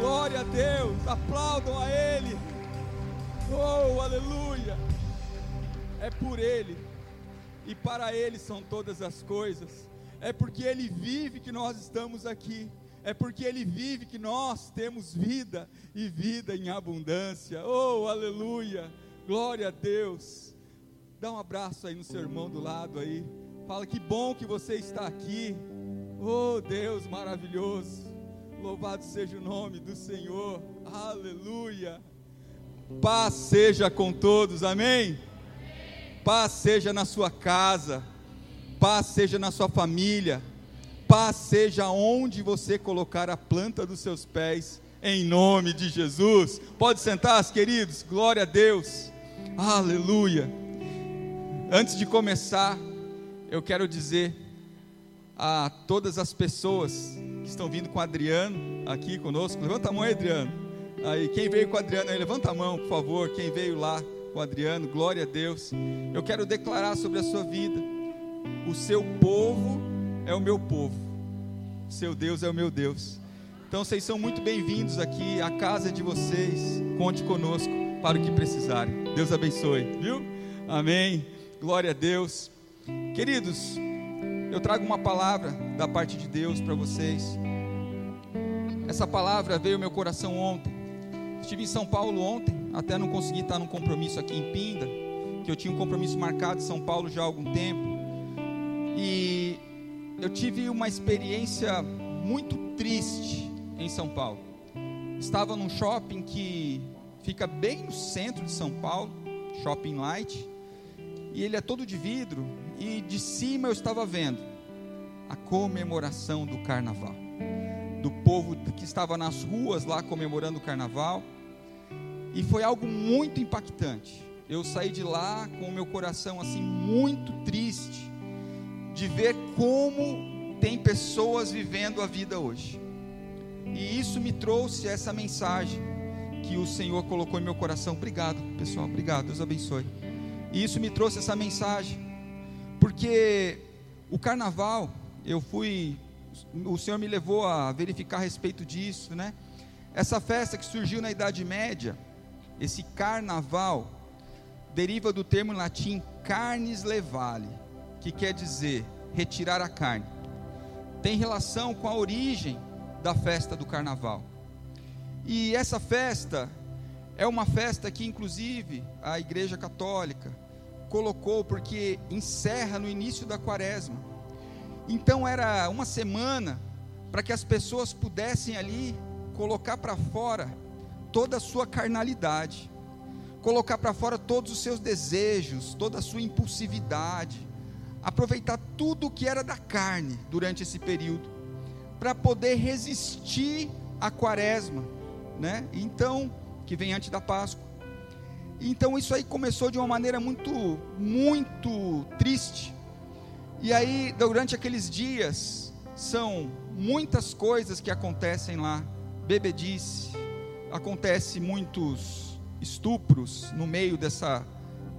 Glória a Deus! Aplaudam a Ele! Oh, aleluia! É por Ele e para Ele são todas as coisas. É porque Ele vive que nós estamos aqui. É porque Ele vive que nós temos vida e vida em abundância. Oh, aleluia! Glória a Deus! Dá um abraço aí no seu irmão do lado aí. Fala que bom que você está aqui. Oh, Deus maravilhoso. Louvado seja o nome do Senhor. Aleluia. Paz seja com todos. Amém. Paz seja na sua casa. Paz seja na sua família. Paz seja onde você colocar a planta dos seus pés. Em nome de Jesus. Pode sentar, queridos. Glória a Deus. Aleluia. Antes de começar, eu quero dizer a todas as pessoas que estão vindo com o Adriano aqui conosco. Levanta a mão Adriano. Aí, quem veio com o Adriano aí, levanta a mão, por favor. Quem veio lá com o Adriano, glória a Deus. Eu quero declarar sobre a sua vida. O seu povo é o meu povo. O seu Deus é o meu Deus. Então vocês são muito bem-vindos aqui, a casa de vocês. Conte conosco para o que precisarem. Deus abençoe, viu? Amém. Glória a Deus. Queridos, eu trago uma palavra da parte de Deus para vocês. Essa palavra veio ao meu coração ontem. Estive em São Paulo ontem, até não consegui estar num compromisso aqui em Pinda, que eu tinha um compromisso marcado em São Paulo já há algum tempo. E eu tive uma experiência muito triste em São Paulo. Estava num shopping que fica bem no centro de São Paulo, Shopping Light, e ele é todo de vidro, e de cima eu estava vendo a comemoração do carnaval, do povo que estava nas ruas lá comemorando o carnaval, e foi algo muito impactante. Eu saí de lá com o meu coração assim muito triste de ver como tem pessoas vivendo a vida hoje. E isso me trouxe essa mensagem que o Senhor colocou em meu coração. Obrigado, pessoal. Obrigado. Deus abençoe. E isso me trouxe essa mensagem. Porque o carnaval, eu fui, o Senhor me levou a verificar a respeito disso, né? Essa festa que surgiu na Idade Média, esse carnaval, deriva do termo latim carnes levale, que quer dizer retirar a carne. Tem relação com a origem da festa do carnaval. E essa festa é uma festa que, inclusive, a Igreja Católica colocou porque encerra no início da quaresma. Então era uma semana para que as pessoas pudessem ali colocar para fora toda a sua carnalidade, colocar para fora todos os seus desejos, toda a sua impulsividade, aproveitar tudo o que era da carne durante esse período, para poder resistir à quaresma, né? Então, que vem antes da Páscoa. Então isso aí começou de uma maneira muito, muito triste. E aí, durante aqueles dias, são muitas coisas que acontecem lá. Bebedice, acontece muitos estupros no meio dessa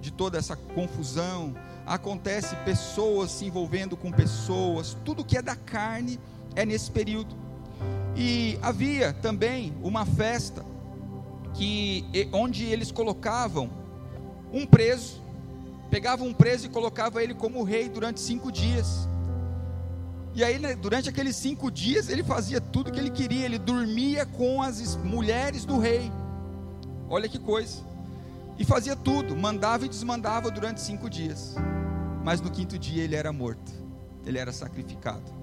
de toda essa confusão. Acontece pessoas se envolvendo com pessoas, tudo que é da carne é nesse período. E havia também uma festa que onde eles colocavam um preso, pegavam um preso e colocavam ele como rei durante cinco dias. E aí, né, durante aqueles cinco dias, ele fazia tudo que ele queria, ele dormia com as mulheres do rei. Olha que coisa. E fazia tudo, mandava e desmandava durante cinco dias. Mas no quinto dia ele era morto, ele era sacrificado.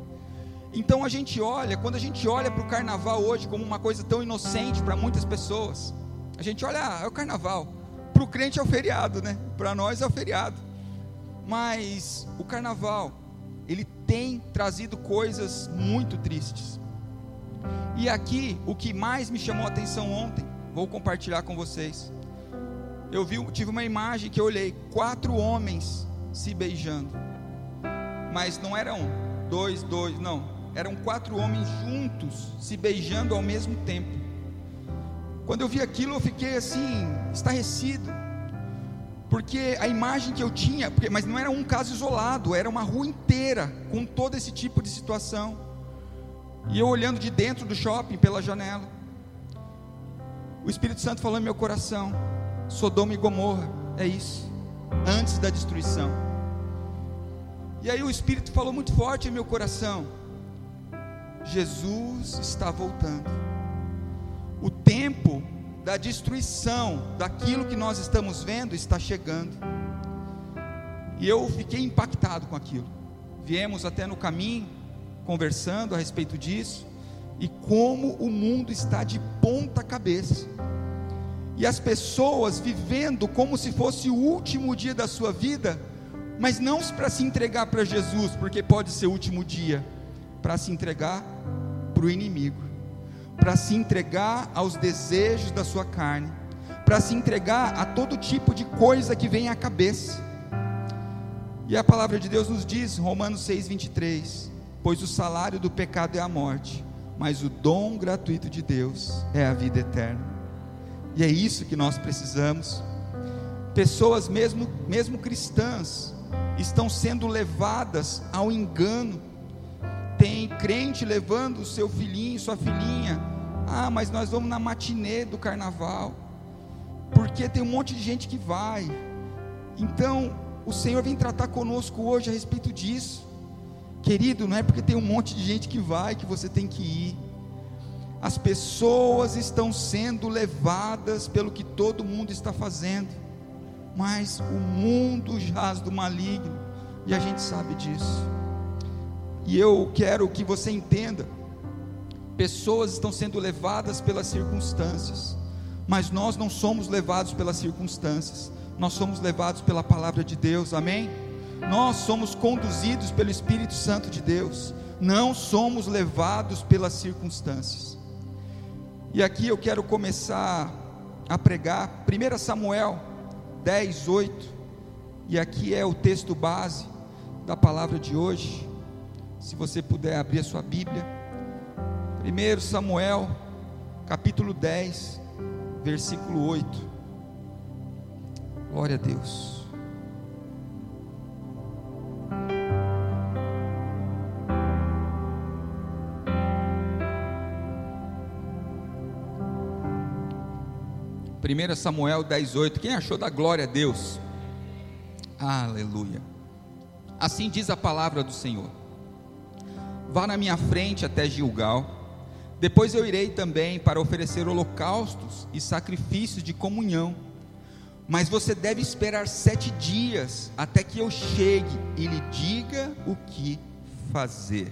Então a gente olha, quando a gente olha para o carnaval hoje como uma coisa tão inocente para muitas pessoas, a gente olha, ah, é o carnaval. Para o crente é o feriado, né? Para nós é o feriado. Mas o carnaval, ele tem trazido coisas muito tristes. E aqui, o que mais me chamou a atenção ontem, vou compartilhar com vocês. Eu vi, tive uma imagem que eu olhei, quatro homens se beijando. Mas não eram dois, dois, não eram quatro homens juntos, se beijando ao mesmo tempo. Quando eu vi aquilo, eu fiquei assim, estarrecido, porque a imagem que eu tinha, mas não era um caso isolado, era uma rua inteira com todo esse tipo de situação. E eu olhando de dentro do shopping pela janela. O Espírito Santo falou em meu coração: Sodoma e Gomorra, é isso, antes da destruição. E aí o Espírito falou muito forte em meu coração: Jesus está voltando. O tempo da destruição daquilo que nós estamos vendo está chegando. E eu fiquei impactado com aquilo. Viemos até no caminho conversando a respeito disso e como o mundo está de ponta cabeça. E as pessoas vivendo como se fosse o último dia da sua vida, mas não para se entregar para Jesus, porque pode ser o último dia, para se entregar para o inimigo, para se entregar aos desejos da sua carne, para se entregar a todo tipo de coisa que vem à cabeça. E a palavra de Deus nos diz, Romanos 6:23, pois o salário do pecado é a morte, mas o dom gratuito de Deus é a vida eterna. E é isso que nós precisamos. Pessoas mesmo mesmo cristãs estão sendo levadas ao engano. Tem crente levando o seu filhinho, sua filhinha. Ah, mas nós vamos na matinê do carnaval. Porque tem um monte de gente que vai. Então, o Senhor vem tratar conosco hoje a respeito disso. Querido, não é porque tem um monte de gente que vai que você tem que ir. As pessoas estão sendo levadas pelo que todo mundo está fazendo, mas o mundo jaz do maligno, e a gente sabe disso. E eu quero que você entenda: pessoas estão sendo levadas pelas circunstâncias, mas nós não somos levados pelas circunstâncias, nós somos levados pela palavra de Deus, amém? Nós somos conduzidos pelo Espírito Santo de Deus, não somos levados pelas circunstâncias. E aqui eu quero começar a pregar 1 Samuel 10, 8, e aqui é o texto base da palavra de hoje. Se você puder abrir a sua Bíblia, 1 Samuel, capítulo 10, versículo 8. Glória a Deus. 1 Samuel 10,8. Quem achou da glória a Deus? Aleluia. Assim diz a palavra do Senhor: Vá na minha frente até Gilgal, depois eu irei também para oferecer holocaustos e sacrifícios de comunhão. Mas você deve esperar sete dias até que eu chegue e lhe diga o que fazer.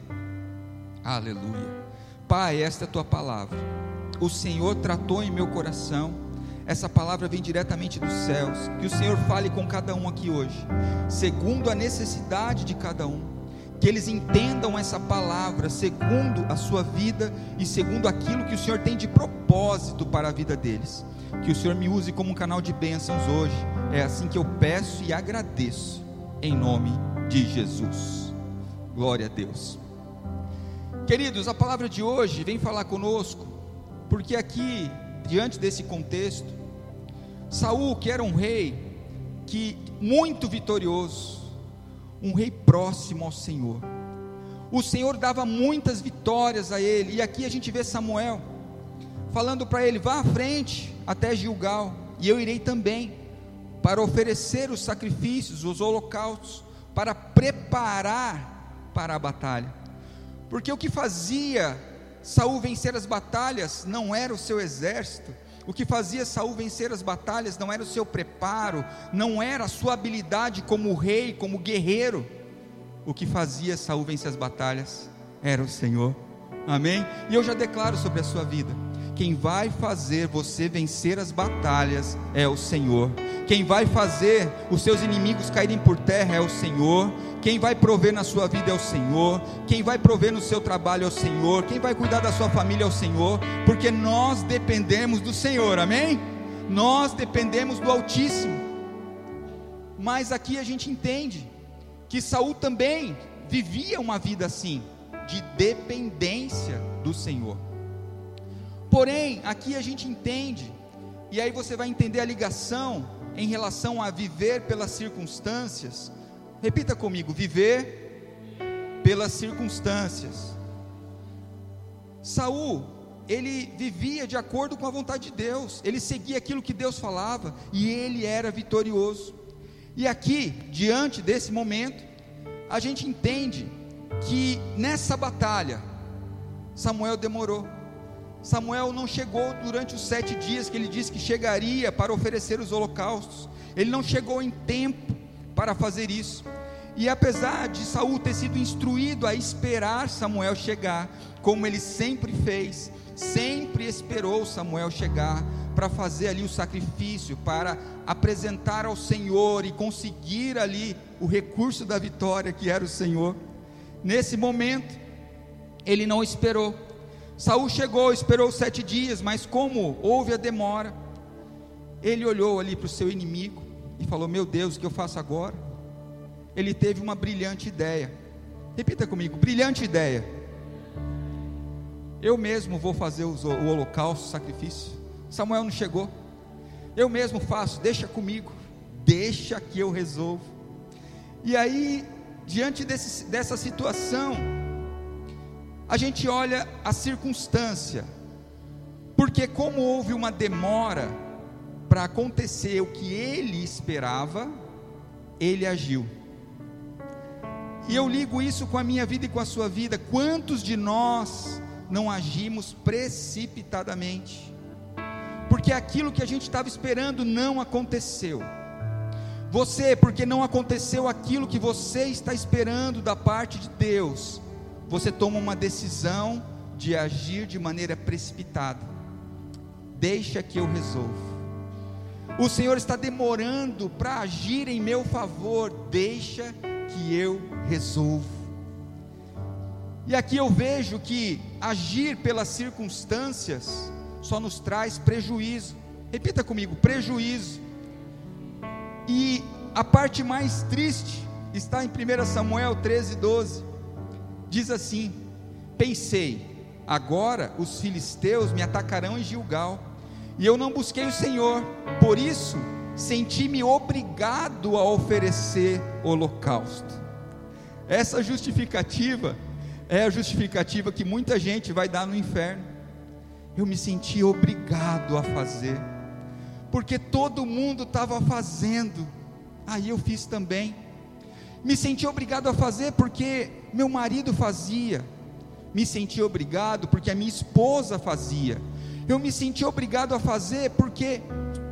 Aleluia. Pai, esta é a tua palavra. O Senhor tratou em meu coração essa palavra vem diretamente dos céus. Que o Senhor fale com cada um aqui hoje, segundo a necessidade de cada um. Que eles entendam essa palavra segundo a sua vida e segundo aquilo que o Senhor tem de propósito para a vida deles. Que o Senhor me use como um canal de bênçãos hoje. É assim que eu peço e agradeço, em nome de Jesus. Glória a Deus. Queridos, a palavra de hoje vem falar conosco, porque aqui diante desse contexto, Saul, que era um rei que muito vitorioso, um rei próximo ao Senhor. O Senhor dava muitas vitórias a ele, e aqui a gente vê Samuel falando para ele: vá à frente até Gilgal, e eu irei também para oferecer os sacrifícios, os holocaustos, para preparar para a batalha. Porque o que fazia Saul vencer as batalhas não era o seu exército. O que fazia Saul vencer as batalhas não era o seu preparo, não era a sua habilidade como rei, como guerreiro. O que fazia Saul vencer as batalhas era o Senhor. Amém? E eu já declaro sobre a sua vida: quem vai fazer você vencer as batalhas é o Senhor. Quem vai fazer os seus inimigos caírem por terra é o Senhor. Quem vai prover na sua vida é o Senhor. Quem vai prover no seu trabalho é o Senhor. Quem vai cuidar da sua família é o Senhor. Porque nós dependemos do Senhor, amém? Nós dependemos do Altíssimo. Mas aqui a gente entende que Saul também vivia uma vida assim, de dependência do Senhor. Porém, aqui a gente entende, e aí você vai entender a ligação em relação a viver pelas circunstâncias. Repita comigo: viver pelas circunstâncias. Saul, ele vivia de acordo com a vontade de Deus, ele seguia aquilo que Deus falava e ele era vitorioso. E aqui, diante desse momento, a gente entende que nessa batalha, Samuel demorou. Samuel não chegou durante os sete dias que ele disse que chegaria para oferecer os holocaustos. Ele não chegou em tempo para fazer isso. E apesar de Saul ter sido instruído a esperar Samuel chegar, como ele sempre fez, sempre esperou Samuel chegar para fazer ali o sacrifício, para apresentar ao Senhor e conseguir ali o recurso da vitória que era o Senhor. Nesse momento, ele não esperou. Saul chegou, esperou sete dias, mas como houve a demora, ele olhou ali para o seu inimigo e falou: Meu Deus, o que eu faço agora? Ele teve uma brilhante ideia. Repita comigo: brilhante ideia. Eu mesmo vou fazer o holocausto, o sacrifício. Samuel não chegou. Eu mesmo faço, deixa comigo. Deixa que eu resolvo. E aí, diante desse, dessa situação, a gente olha a circunstância, porque como houve uma demora para acontecer o que ele esperava, ele agiu. E eu ligo isso com a minha vida e com a sua vida. Quantos de nós não agimos precipitadamente? Porque aquilo que a gente estava esperando não aconteceu. Você, porque não aconteceu aquilo que você está esperando da parte de Deus, você toma uma decisão de agir de maneira precipitada. Deixa que eu resolvo. O Senhor está demorando para agir em meu favor. Deixa que eu resolvo. E aqui eu vejo que agir pelas circunstâncias só nos traz prejuízo. Repita comigo: prejuízo. E a parte mais triste está em 1 Samuel 13, 12. Diz assim: Pensei, agora os filisteus me atacarão em Gilgal, e eu não busquei o Senhor, por isso senti-me obrigado a oferecer holocausto. Essa justificativa é a justificativa que muita gente vai dar no inferno. Eu me senti obrigado a fazer, porque todo mundo estava fazendo, aí eu fiz também. Me senti obrigado a fazer porque meu marido fazia, me senti obrigado porque a minha esposa fazia, eu me senti obrigado a fazer porque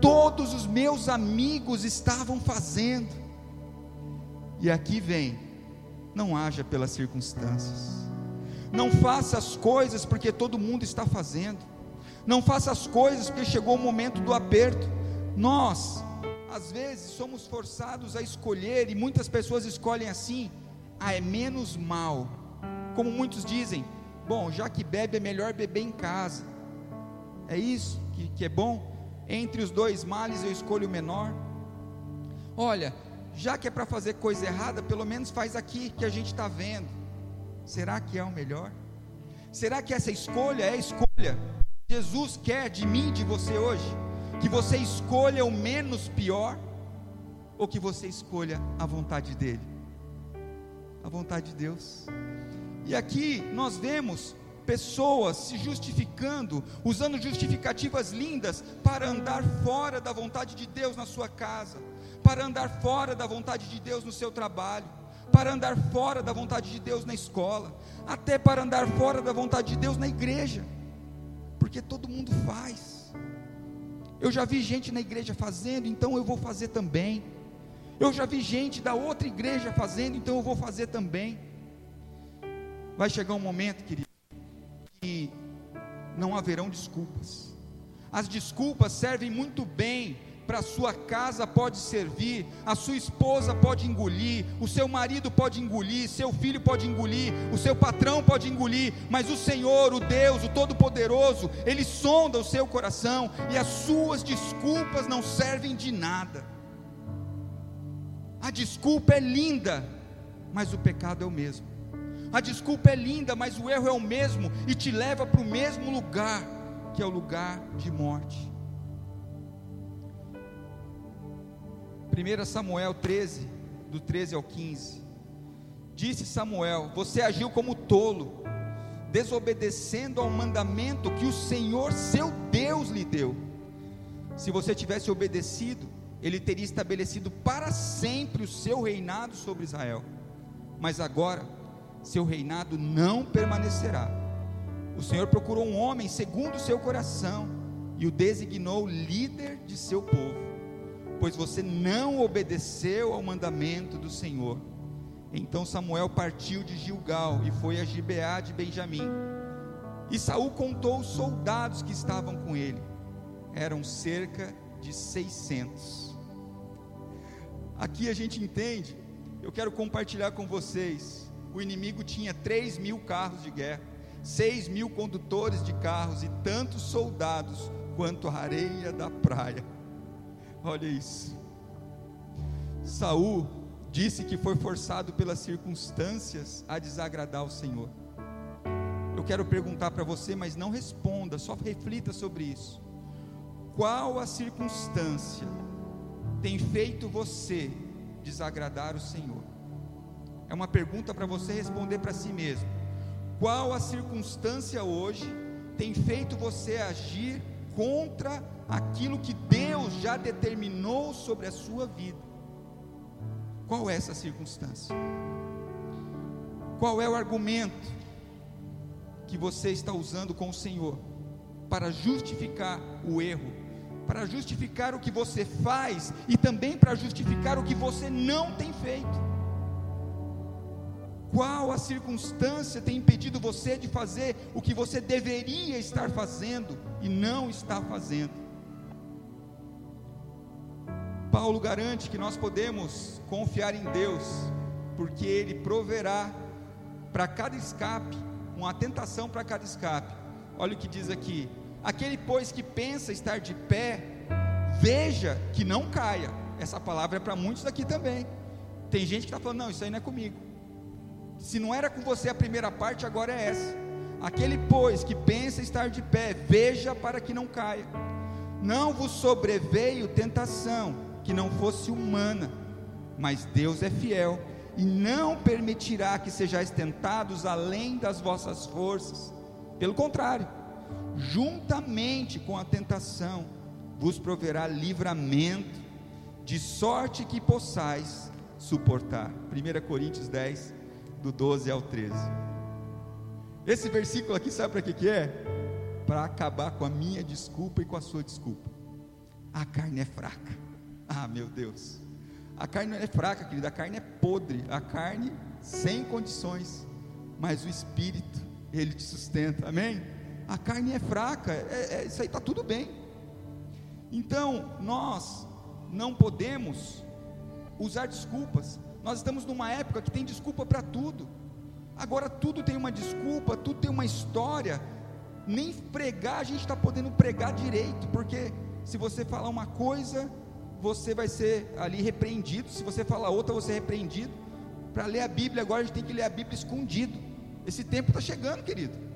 todos os meus amigos estavam fazendo. E aqui vem, não haja pelas circunstâncias. Não faça as coisas porque todo mundo está fazendo. Não faça as coisas porque chegou o momento do aperto. Nós, às vezes, somos forçados a escolher e muitas pessoas escolhem assim: ah, é menos mal. Como muitos dizem, bom, já que bebe é melhor beber em casa. É isso que, que é bom? Entre os dois males eu escolho o menor. Olha, já que é para fazer coisa errada, pelo menos faz aqui que a gente está vendo. Será que é o melhor? Será que essa escolha é a escolha? Jesus quer de mim, de você hoje, que você escolha o menos pior, ou que você escolha a vontade dEle? A vontade de Deus. E aqui nós vemos pessoas se justificando, usando justificativas lindas para andar fora da vontade de Deus na sua casa, para andar fora da vontade de Deus no seu trabalho, para andar fora da vontade de Deus na escola, até para andar fora da vontade de Deus na igreja, porque todo mundo faz. Eu já vi gente na igreja fazendo, então eu vou fazer também. Eu já vi gente da outra igreja fazendo, então eu vou fazer também. Vai chegar um momento, querido que não haverão desculpas. As desculpas servem muito bem para a sua casa pode servir, a sua esposa pode engolir, o seu marido pode engolir, seu filho pode engolir, o seu patrão pode engolir, mas o Senhor, o Deus, o Todo-Poderoso, Ele sonda o seu coração e as suas desculpas não servem de nada. A desculpa é linda, mas o pecado é o mesmo. A desculpa é linda, mas o erro é o mesmo e te leva para o mesmo lugar, que é o lugar de morte. 1 Samuel 13, do 13 ao 15. Disse Samuel: Você agiu como tolo, desobedecendo ao mandamento que o Senhor, seu Deus, lhe deu. Se você tivesse obedecido, ele teria estabelecido para sempre o seu reinado sobre Israel. Mas agora, seu reinado não permanecerá. O Senhor procurou um homem segundo o seu coração e o designou líder de seu povo, pois você não obedeceu ao mandamento do Senhor. Então Samuel partiu de Gilgal e foi a Gibeá de Benjamim. E Saul contou os soldados que estavam com ele. Eram cerca de 600. Aqui a gente entende, eu quero compartilhar com vocês. O inimigo tinha 3 mil carros de guerra, 6 mil condutores de carros e tantos soldados quanto a areia da praia. Olha isso. Saul disse que foi forçado pelas circunstâncias a desagradar o Senhor. Eu quero perguntar para você, mas não responda, só reflita sobre isso. Qual a circunstância tem feito você desagradar o Senhor? É uma pergunta para você responder para si mesmo. Qual a circunstância hoje tem feito você agir contra aquilo que Deus já determinou sobre a sua vida? Qual é essa circunstância? Qual é o argumento que você está usando com o Senhor para justificar o erro, para justificar o que você faz e também para justificar o que você não tem feito? Qual a circunstância tem impedido você de fazer o que você deveria estar fazendo e não está fazendo? Paulo garante que nós podemos confiar em Deus, porque Ele proverá para cada escape, uma tentação para cada escape. Olha o que diz aqui: aquele, pois, que pensa estar de pé, veja que não caia. Essa palavra é para muitos aqui também. Tem gente que está falando, não, isso aí não é comigo. Se não era com você a primeira parte, agora é essa. Aquele, pois, que pensa estar de pé, veja para que não caia. Não vos sobreveio tentação que não fosse humana, mas Deus é fiel e não permitirá que sejais tentados além das vossas forças. Pelo contrário, juntamente com a tentação, vos proverá livramento, de sorte que possais suportar. 1 Coríntios 10, do 12 ao 13. Esse versículo aqui, sabe para que, que é? Para acabar com a minha desculpa e com a sua desculpa. A carne é fraca ah, meu Deus. A carne não é fraca, querida, a carne é podre, a carne sem condições, mas o espírito, ele te sustenta, amém? A carne é fraca, é, é, isso aí está tudo bem. Então, nós não podemos usar desculpas. Nós estamos numa época que tem desculpa para tudo. Agora tudo tem uma desculpa, tudo tem uma história. Nem pregar a gente está podendo pregar direito, porque se você falar uma coisa, você vai ser ali repreendido. Se você falar outra, você é repreendido. Para ler a Bíblia agora a gente tem que ler a Bíblia escondido. Esse tempo está chegando, querido.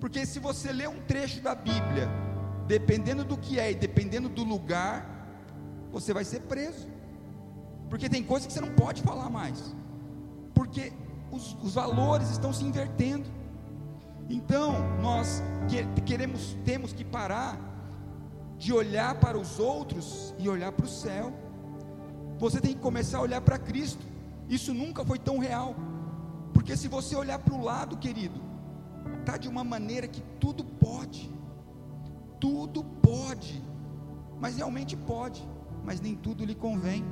Porque se você ler um trecho da Bíblia, dependendo do que é e dependendo do lugar, você vai ser preso. Porque tem coisas que você não pode falar mais. Porque os, os valores estão se invertendo. Então, nós queremos, temos que parar de olhar para os outros e olhar para o céu. Você tem que começar a olhar para Cristo. Isso nunca foi tão real. Porque se você olhar para o lado, querido, tá de uma maneira que tudo pode. Tudo pode. Mas realmente pode, mas nem tudo lhe convém.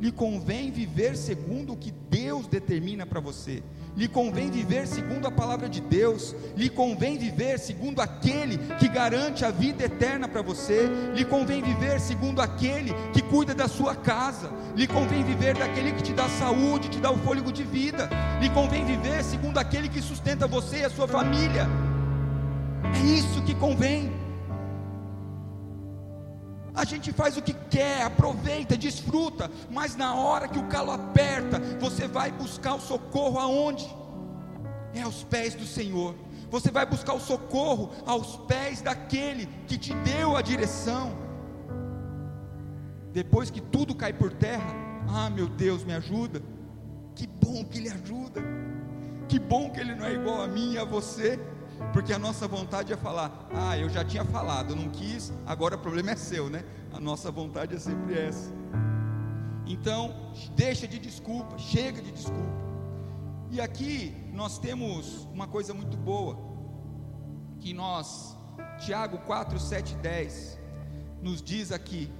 Lhe convém viver segundo o que Deus determina para você lhe convém viver segundo a palavra de Deus, lhe convém viver segundo aquele que garante a vida eterna para você, lhe convém viver segundo aquele que cuida da sua casa, lhe convém viver daquele que te dá saúde, te dá o fôlego de vida, lhe convém viver segundo aquele que sustenta você e a sua família. É isso que convém. A gente faz o que quer, aproveita, desfruta, mas na hora que o calo aperta, você vai buscar o socorro aonde? É aos pés do Senhor. Você vai buscar o socorro aos pés daquele que te deu a direção. Depois que tudo cai por terra, ah, meu Deus, me ajuda. Que bom que Ele ajuda. Que bom que ele não é igual a mim e a você. Porque a nossa vontade é falar: Ah, eu já tinha falado, não quis, agora o problema é seu, né? A nossa vontade é sempre essa. Então, deixa de desculpa, chega de desculpa. E aqui nós temos uma coisa muito boa, que nós, Tiago 4, 7 10, nos diz aqui: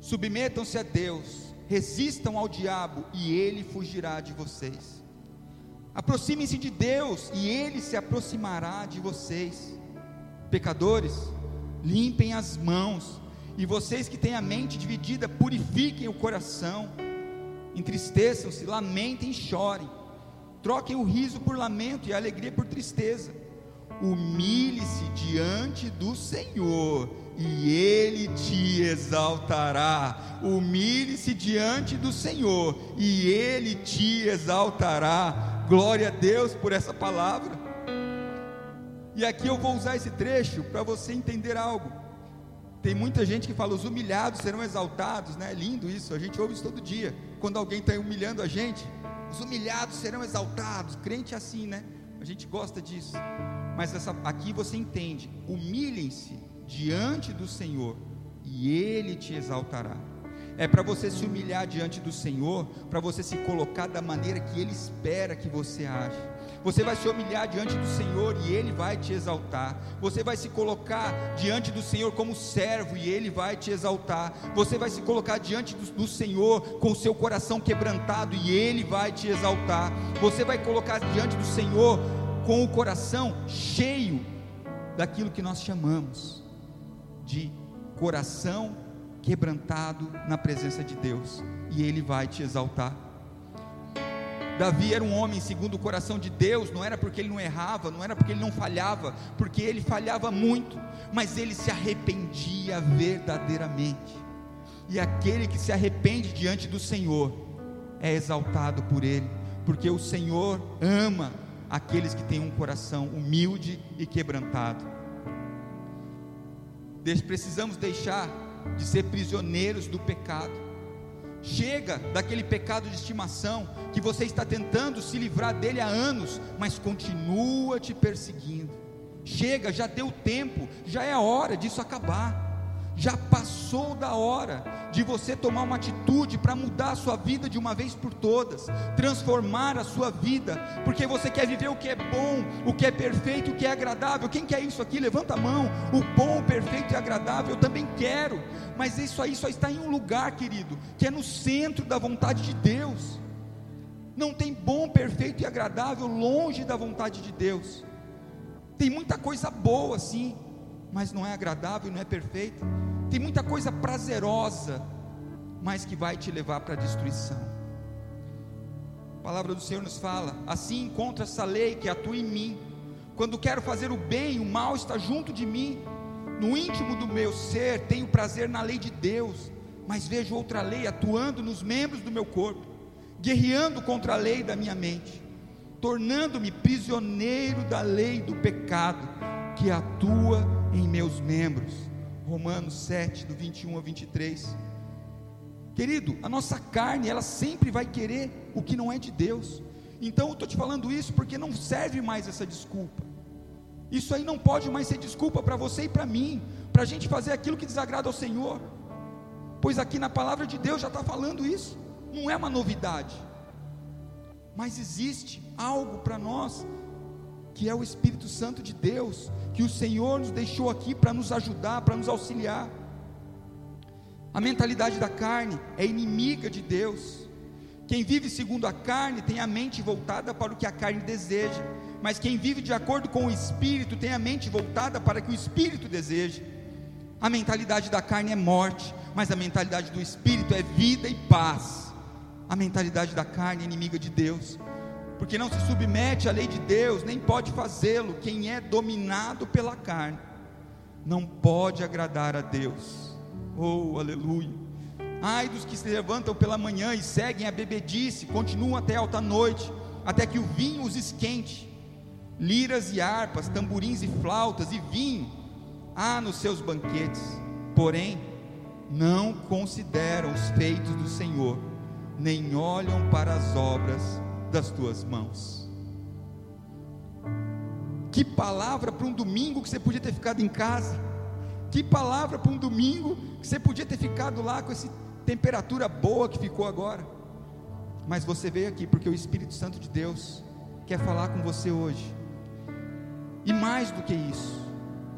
submetam-se a Deus, resistam ao diabo e ele fugirá de vocês. Aproximem-se de Deus e Ele se aproximará de vocês. Pecadores, limpem as mãos, e vocês que têm a mente dividida, purifiquem o coração. Entristeçam-se, lamentem e chorem. Troquem o riso por lamento e a alegria por tristeza. Humilhe-se diante do Senhor e Ele te exaltará. Humilhe-se diante do Senhor e Ele te exaltará. Glória a Deus por essa palavra. E aqui eu vou usar esse trecho para você entender algo. Tem muita gente que fala: os humilhados serão exaltados, né? É lindo isso, a gente ouve isso todo dia. Quando alguém está humilhando a gente, os humilhados serão exaltados. Crente é assim, né? A gente gosta disso. Mas essa, aqui você entende: humilhem-se diante do Senhor e Ele te exaltará é para você se humilhar diante do Senhor, para você se colocar da maneira que Ele espera que você age. Você vai se humilhar diante do Senhor e Ele vai te exaltar. Você vai se colocar diante do Senhor como servo e Ele vai te exaltar. Você vai se colocar diante do, do Senhor com o seu coração quebrantado e Ele vai te exaltar. Você vai colocar diante do Senhor com o coração cheio daquilo que nós chamamos de coração quebrantado na presença de Deus, e Ele vai te exaltar. Davi era um homem segundo o coração de Deus, não era porque ele não errava, não era porque ele não falhava, porque ele falhava muito, mas ele se arrependia verdadeiramente. E aquele que se arrepende diante do Senhor é exaltado por ele, porque o Senhor ama aqueles que têm um coração humilde e quebrantado. Precisamos deixar de ser prisioneiros do pecado. Chega daquele pecado de estimação que você está tentando se livrar dele há anos, mas continua te perseguindo. Chega, já deu tempo, já é a hora disso acabar já passou da hora de você tomar uma atitude para mudar a sua vida de uma vez por todas, transformar a sua vida, porque você quer viver o que é bom, o que é perfeito, o que é agradável. Quem quer isso aqui? Levanta a mão. O bom, o perfeito e agradável, eu também quero, mas isso aí só está em um lugar, querido, que é no centro da vontade de Deus. Não tem bom, perfeito e agradável longe da vontade de Deus. Tem muita coisa boa, sim, mas não é agradável, não é perfeito. Tem muita coisa prazerosa, mas que vai te levar para a destruição. A palavra do Senhor nos fala: assim encontro essa lei que atua em mim. Quando quero fazer o bem, o mal está junto de mim. No íntimo do meu ser, tenho prazer na lei de Deus, mas vejo outra lei atuando nos membros do meu corpo, guerreando contra a lei da minha mente, tornando-me prisioneiro da lei do pecado que atua em meus membros. Romanos 7, do 21 ao 23. Querido, a nossa carne, ela sempre vai querer o que não é de Deus. Então eu estou te falando isso porque não serve mais essa desculpa. Isso aí não pode mais ser desculpa para você e para mim, para a gente fazer aquilo que desagrada ao Senhor. Pois aqui na palavra de Deus já está falando isso, não é uma novidade. Mas existe algo para nós que é o Espírito Santo de Deus, que o Senhor nos deixou aqui para nos ajudar, para nos auxiliar. A mentalidade da carne é inimiga de Deus. Quem vive segundo a carne tem a mente voltada para o que a carne deseja, mas quem vive de acordo com o Espírito tem a mente voltada para o que o Espírito deseja. A mentalidade da carne é morte, mas a mentalidade do Espírito é vida e paz. A mentalidade da carne é inimiga de Deus porque não se submete à lei de Deus, nem pode fazê-lo. Quem é dominado pela carne, não pode agradar a Deus. Oh, aleluia. Ai dos que se levantam pela manhã e seguem a bebedice, continuam até alta noite, até que o vinho os esquente. Liras e harpas, tamborins e flautas e vinho há nos seus banquetes, porém não consideram os feitos do Senhor, nem olham para as obras das tuas mãos. Que palavra para um domingo que você podia ter ficado em casa. Que palavra para um domingo que você podia ter ficado lá com essa temperatura boa que ficou agora. Mas você veio aqui porque o Espírito Santo de Deus quer falar com você hoje. E mais do que isso,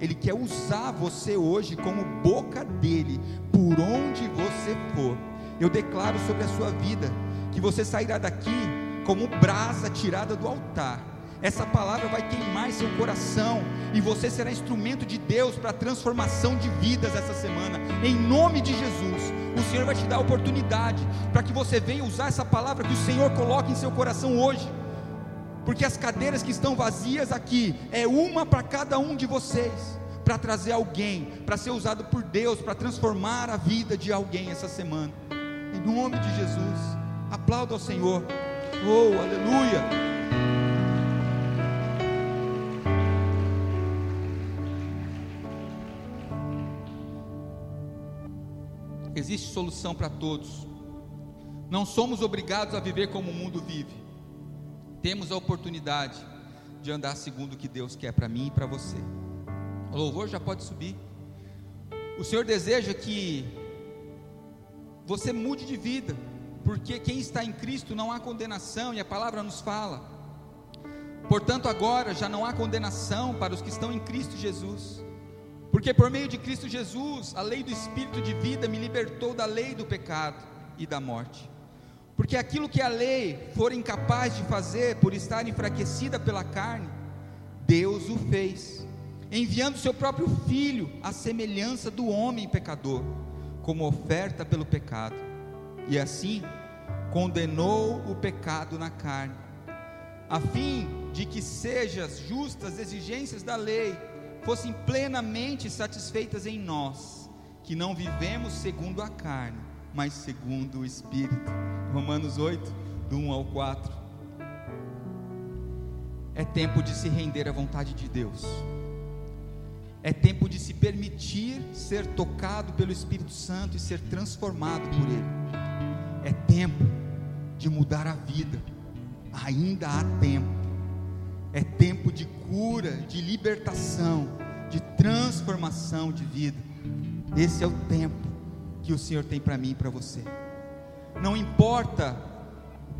Ele quer usar você hoje como boca dele, por onde você for. Eu declaro sobre a sua vida que você sairá daqui como brasa tirada do altar. Essa palavra vai queimar seu coração e você será instrumento de Deus para a transformação de vidas essa semana. Em nome de Jesus, o Senhor vai te dar a oportunidade para que você venha usar essa palavra que o Senhor coloca em seu coração hoje. Porque as cadeiras que estão vazias aqui é uma para cada um de vocês, para trazer alguém, para ser usado por Deus, para transformar a vida de alguém essa semana. Em nome de Jesus, aplauda ao Senhor. Oh, aleluia! Existe solução para todos. Não somos obrigados a viver como o mundo vive. Temos a oportunidade de andar segundo o que Deus quer para mim e para você. O louvor já pode subir. O Senhor deseja que você mude de vida porque quem está em Cristo não há condenação, e a palavra nos fala. Portanto, agora já não há condenação para os que estão em Cristo Jesus, porque por meio de Cristo Jesus, a lei do Espírito de vida me libertou da lei do pecado e da morte. Porque aquilo que a lei for incapaz de fazer por estar enfraquecida pela carne, Deus o fez, enviando seu próprio Filho à semelhança do homem pecador, como oferta pelo pecado e assim condenou o pecado na carne, a fim de que sejas justas exigências da lei fossem plenamente satisfeitas em nós, que não vivemos segundo a carne, mas segundo o Espírito. Romanos 8, do 1 ao 4. É tempo de se render à vontade de Deus. É tempo de se permitir ser tocado pelo Espírito Santo e ser transformado por Ele. É tempo de mudar a vida. Ainda há tempo. É tempo de cura, de libertação, de transformação de vida. Esse é o tempo que o Senhor tem para mim e para você. Não importa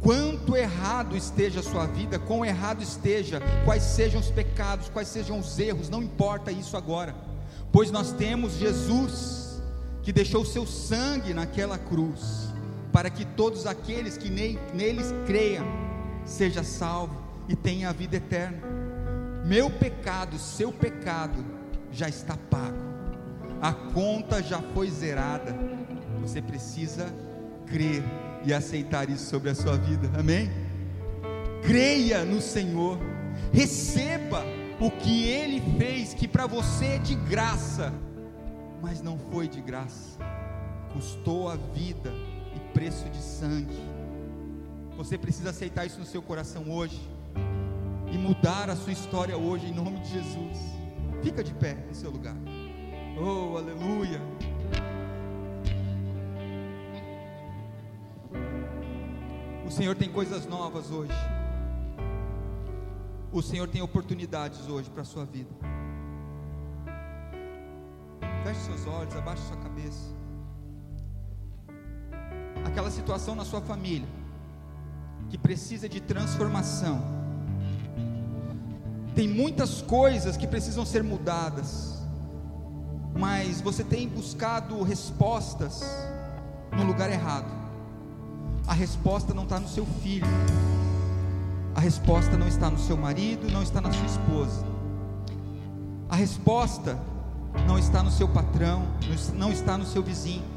quanto errado esteja a sua vida, quão errado esteja, quais sejam os pecados, quais sejam os erros, não importa isso agora, pois nós temos Jesus que deixou o seu sangue naquela cruz para que todos aqueles que neles creiam seja salvo e tenha a vida eterna. Meu pecado, seu pecado já está pago. A conta já foi zerada. Você precisa crer e aceitar isso sobre a sua vida. Amém? Creia no Senhor. Receba o que ele fez que para você é de graça, mas não foi de graça. Custou a vida preço de sangue. Você precisa aceitar isso no seu coração hoje e mudar a sua história hoje em nome de Jesus. Fica de pé em seu lugar. Oh, aleluia. O Senhor tem coisas novas hoje. O Senhor tem oportunidades hoje para a sua vida. Feche seus olhos, abaixe sua cabeça aquela situação na sua família que precisa de transformação. Tem muitas coisas que precisam ser mudadas, mas você tem buscado respostas no lugar errado. A resposta não está no seu filho, a resposta não está no seu marido, não está na sua esposa. A resposta não está no seu patrão, não está no seu vizinho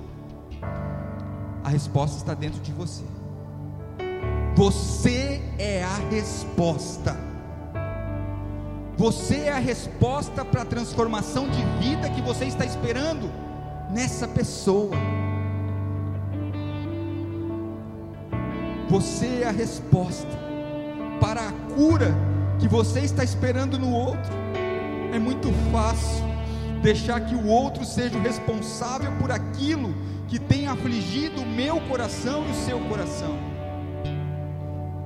a resposta está dentro de você. Você é a resposta. Você é a resposta para a transformação de vida que você está esperando nessa pessoa. Você é a resposta para a cura que você está esperando no outro. É muito fácil deixar que o outro seja o responsável por aquilo que tem afligido o meu coração e o seu coração.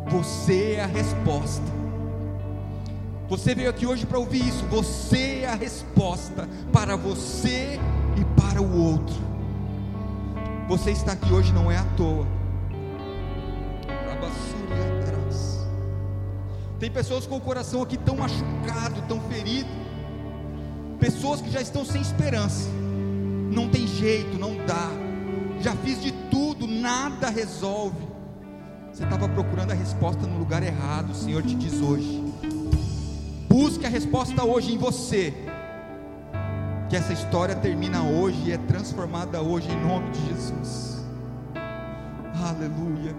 Você é a resposta. Você veio aqui hoje para ouvir isso. Você é a resposta para você e para o outro. Você está aqui hoje não é à toa. Tem pessoas com o coração aqui tão machucado, tão ferido. Pessoas que já estão sem esperança. Não tem jeito, não dá. Já fiz de tudo, nada resolve. Você estava procurando a resposta no lugar errado. O Senhor te diz hoje. Busque a resposta hoje em você. Que essa história termina hoje e é transformada hoje em nome de Jesus. Aleluia.